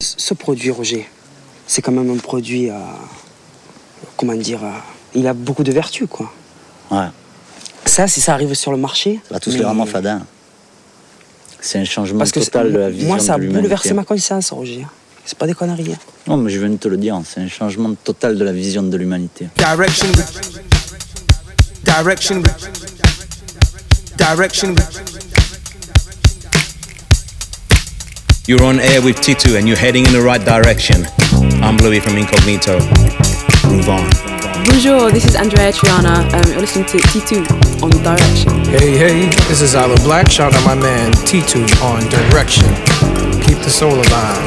Ce produit, Roger, c'est quand même un produit, à, comment dire, il a beaucoup de vertus, quoi. Ouais. Ça, si ça arrive sur le marché. Ça va tous mais- les rendre fadin. C'est un changement Parce que total de la vision moi, ça a bouleversé ma conscience, Roger. C'est pas des conneries. hein. Non, mais je viens de te le dire, c'est un changement total de la vision de l'humanité. Direction. Direction. Direction. You're on air with Titu and you're heading in the right direction. I'm Bluey from Incognito. Move on. Bonjour, this is Andreya Triana. Um, you're listening to T2 on Direction. Hey, hey, this is Isla Black. Shout out my man T2 on Direction. Keep the soul alive.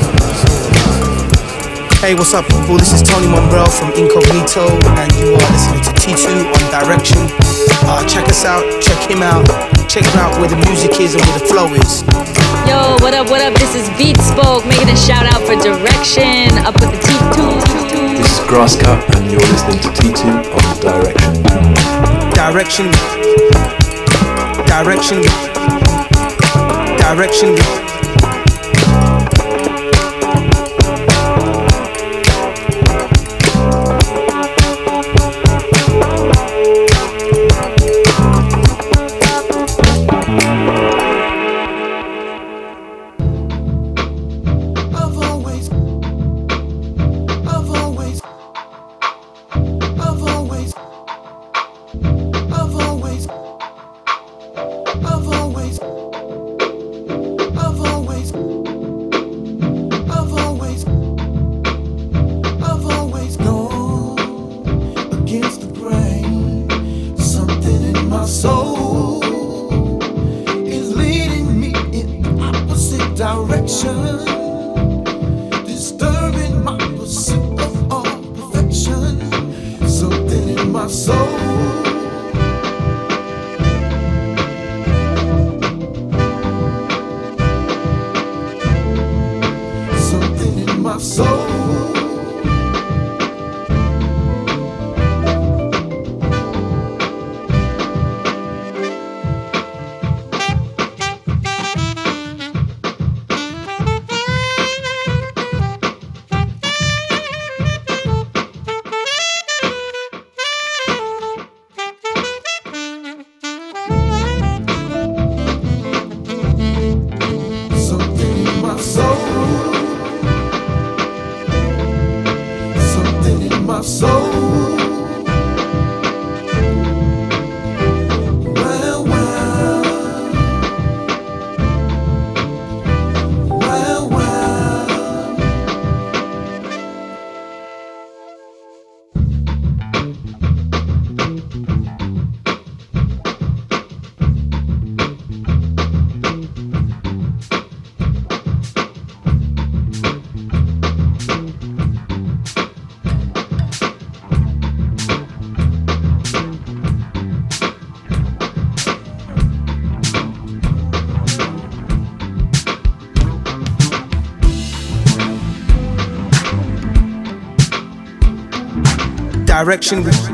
Hey, what's up, people? This is Tony Momrelle from Incognito, and you are listening to T2 on Direction. Uh, check us out, check him out, check him out where the music is and where the flow is. Yo, what up, what up? This is Beatspoke making a shout out for Direction up with the T2. This is Grasscut, and you're listening to T2 on Direction. Direction. Direction. Direction. I've Direction.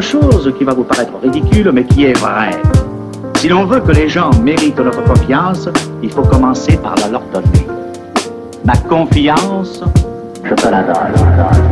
chose qui va vous paraître ridicule, mais qui est vrai. Si l'on veut que les gens méritent notre confiance, il faut commencer par la leur donner. Ma confiance, je te la donne.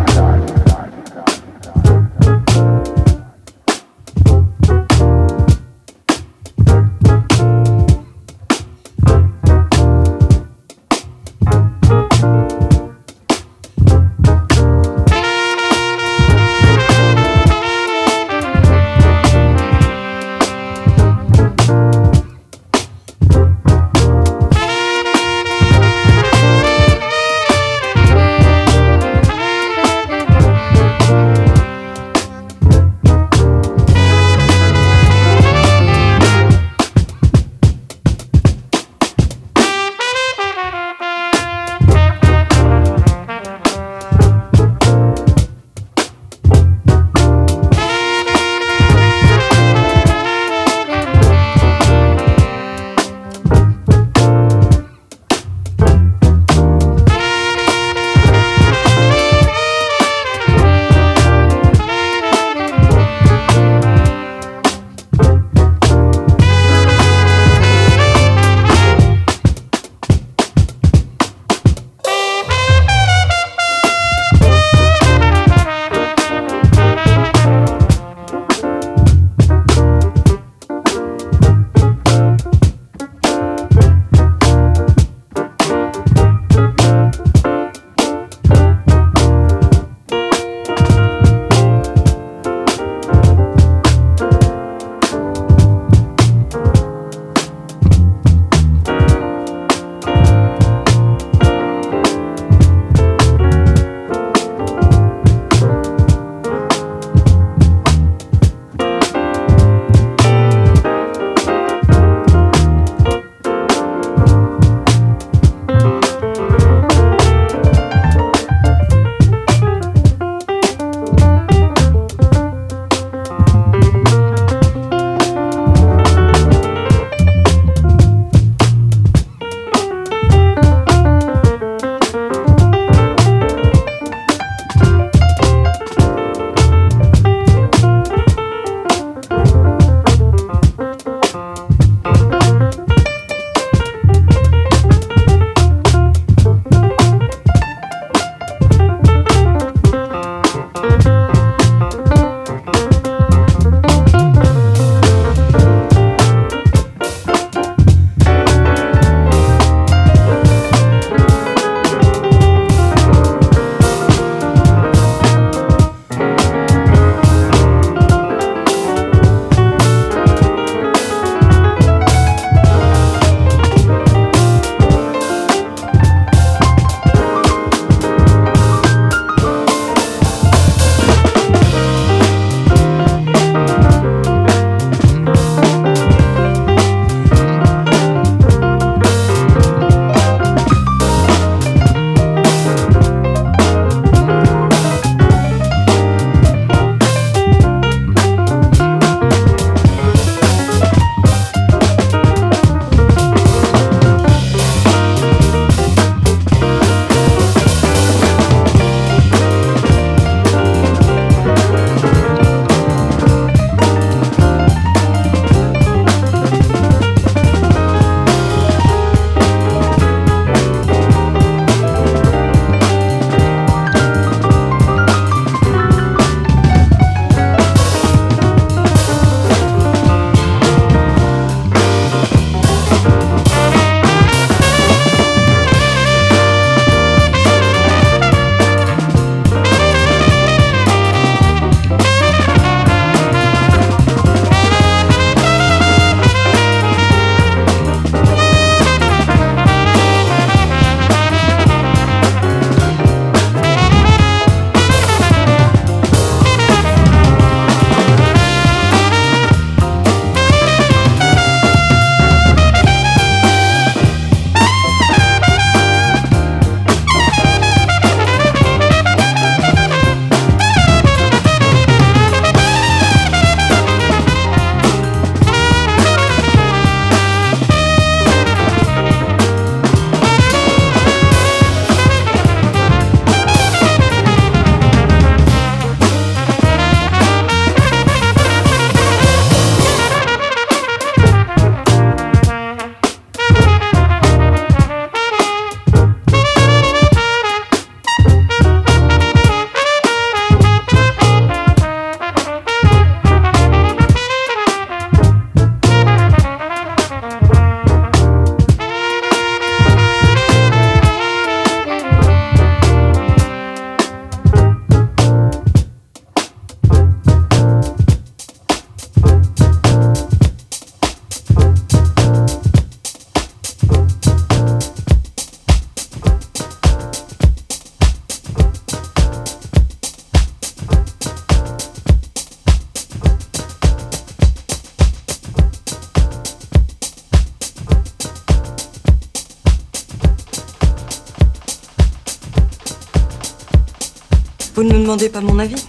demandez pas mon avis.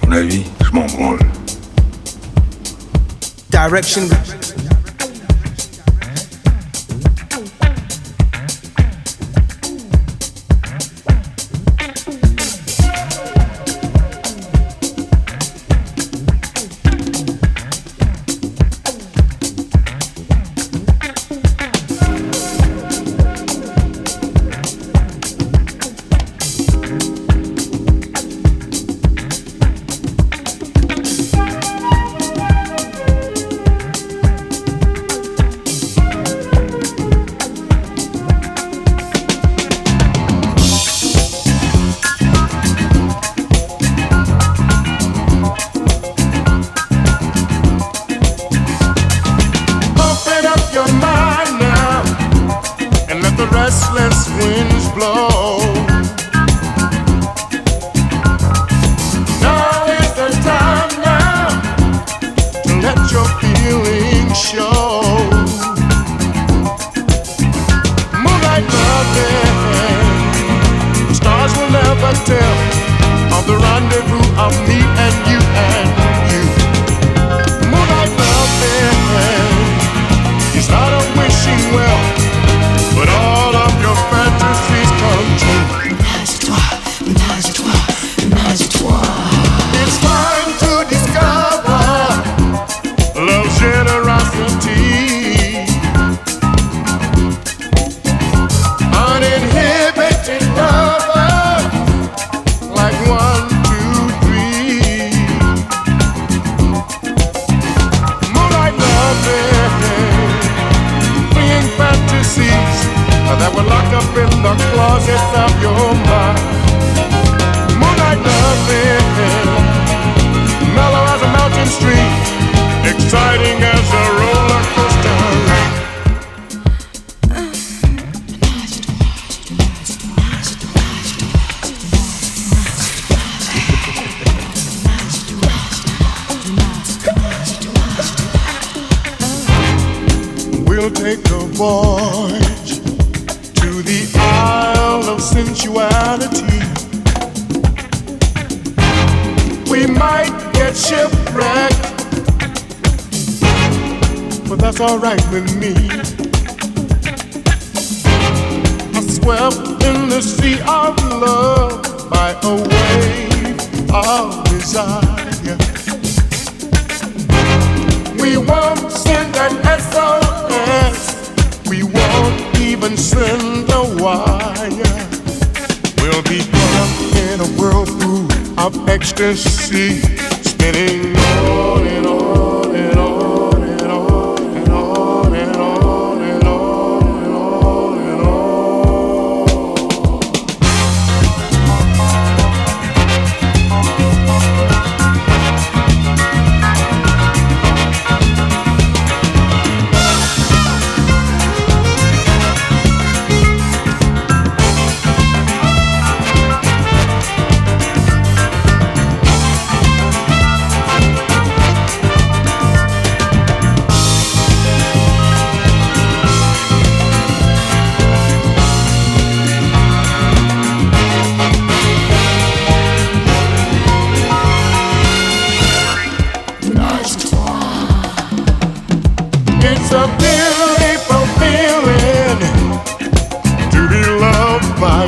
Ton avis, je m'en branle. Direction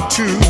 to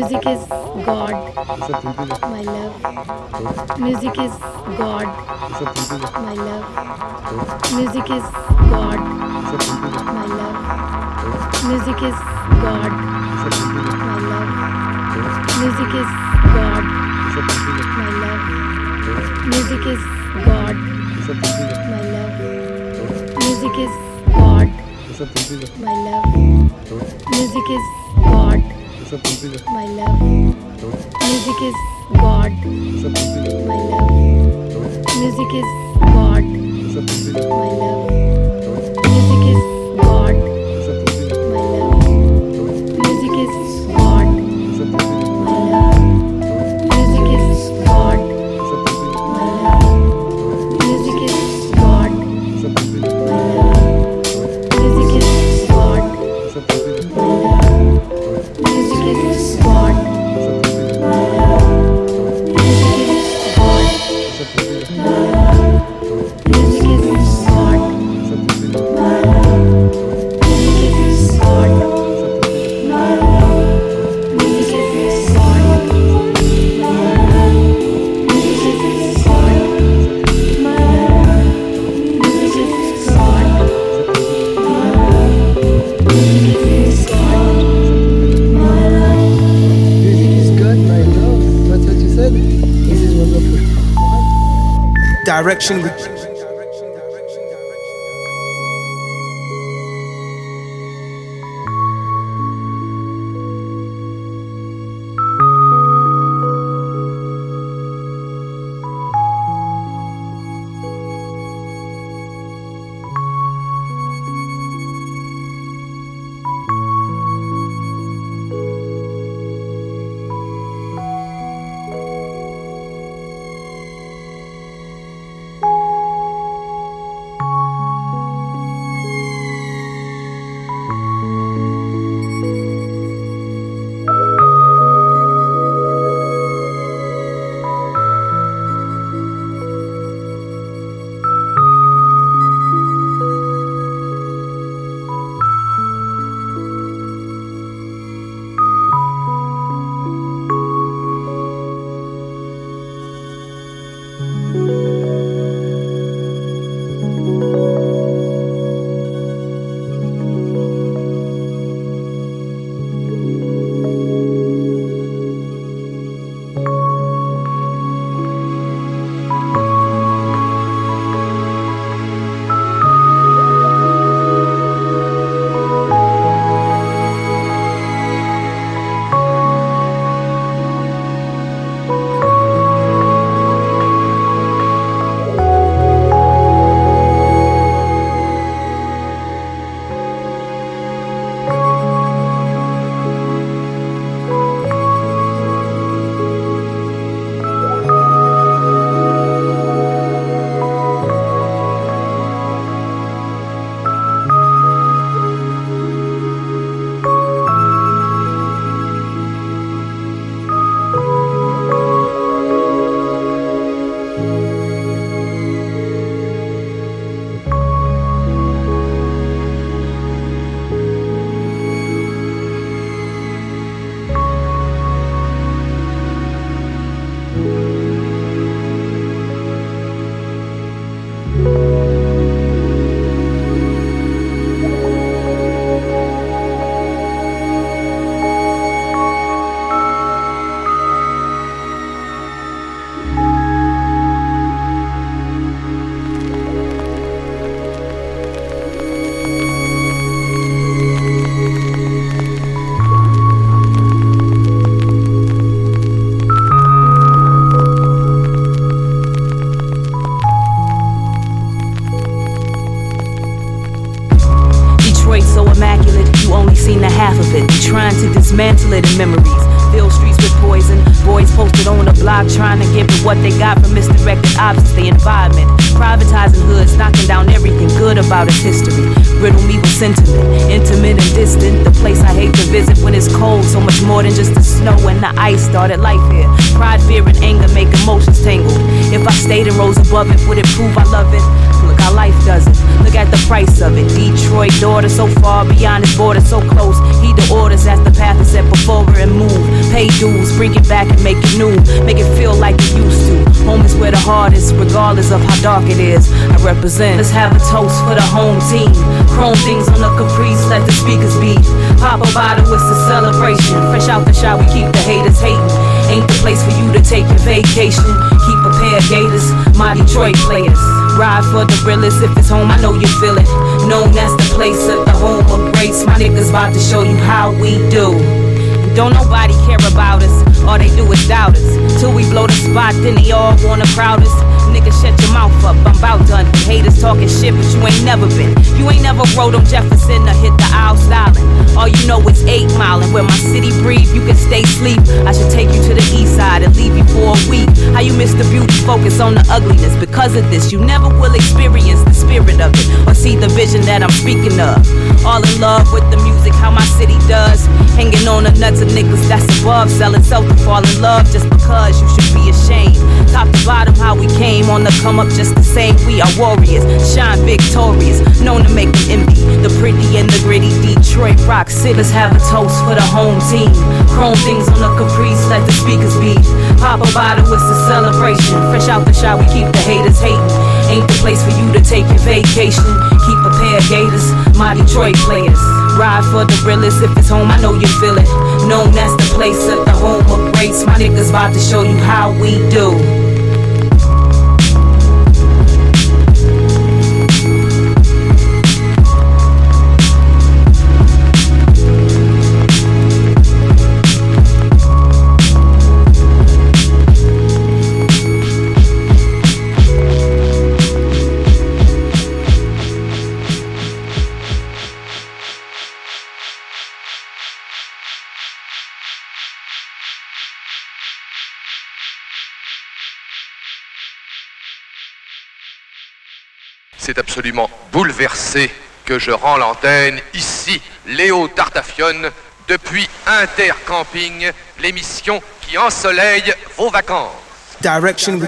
Music is God, my love. Music is God, my love. Music is God, my love. Music is God, my love. Music is God, my love. Music is God, my love. Music is God, my love. Music is सब कुछ ही My love. Music is God. My love. Music is God. Direction represent. Let's have a toast for the home team. Chrome things on the caprice, let the speakers beat. Pop a bottle, it's a celebration. Fresh out the shower, we keep the haters hating. Ain't the place for you to take your vacation. Keep a pair of gators, my Detroit players. Ride for the realest, if it's home, I know you feel it. Known as the place of the home of grace. My niggas about to show you how we do. Don't nobody care about us, all they do is doubt us. Till we blow the spot, then they all wanna crowd us. Nigga, shut your mouth up, I'm bout done. Haters talking shit, but you ain't never been. You ain't never rode on Jefferson or hit the aisle styling. All you know is 8 Mile, and where my city breathe, you can stay sleep. I should take you to the east side and leave you for a week. How you miss the beauty, focus on the ugliness. Because of this, you never will experience the spirit of it or see the vision that I'm speaking of. All in love with the music, how my city does. Hanging on the nuts of niggas that's above. Selling self to fall in love just because you should be ashamed. Top to bottom, how we came on the come up just the same. We are warriors, shine victorious, known to make them envy. The pretty and the gritty Detroit rock city. Let's have a toast for the home team. Chrome things on the caprice, let the speakers beat. Pop a bottle, it's a celebration. Fresh out the shot, we keep the haters hating. Ain't the place for you to take your vacation. Keep a pair of gators, my Detroit players. Ride for the realest, if it's home, I know you feel it. Known as the place of the home of grace. My niggas about to show you how we do. C'est absolument bouleversé que je rends l'antenne ici, Léo Tartafione, depuis Intercamping, l'émission qui ensoleille vos vacances. Direction.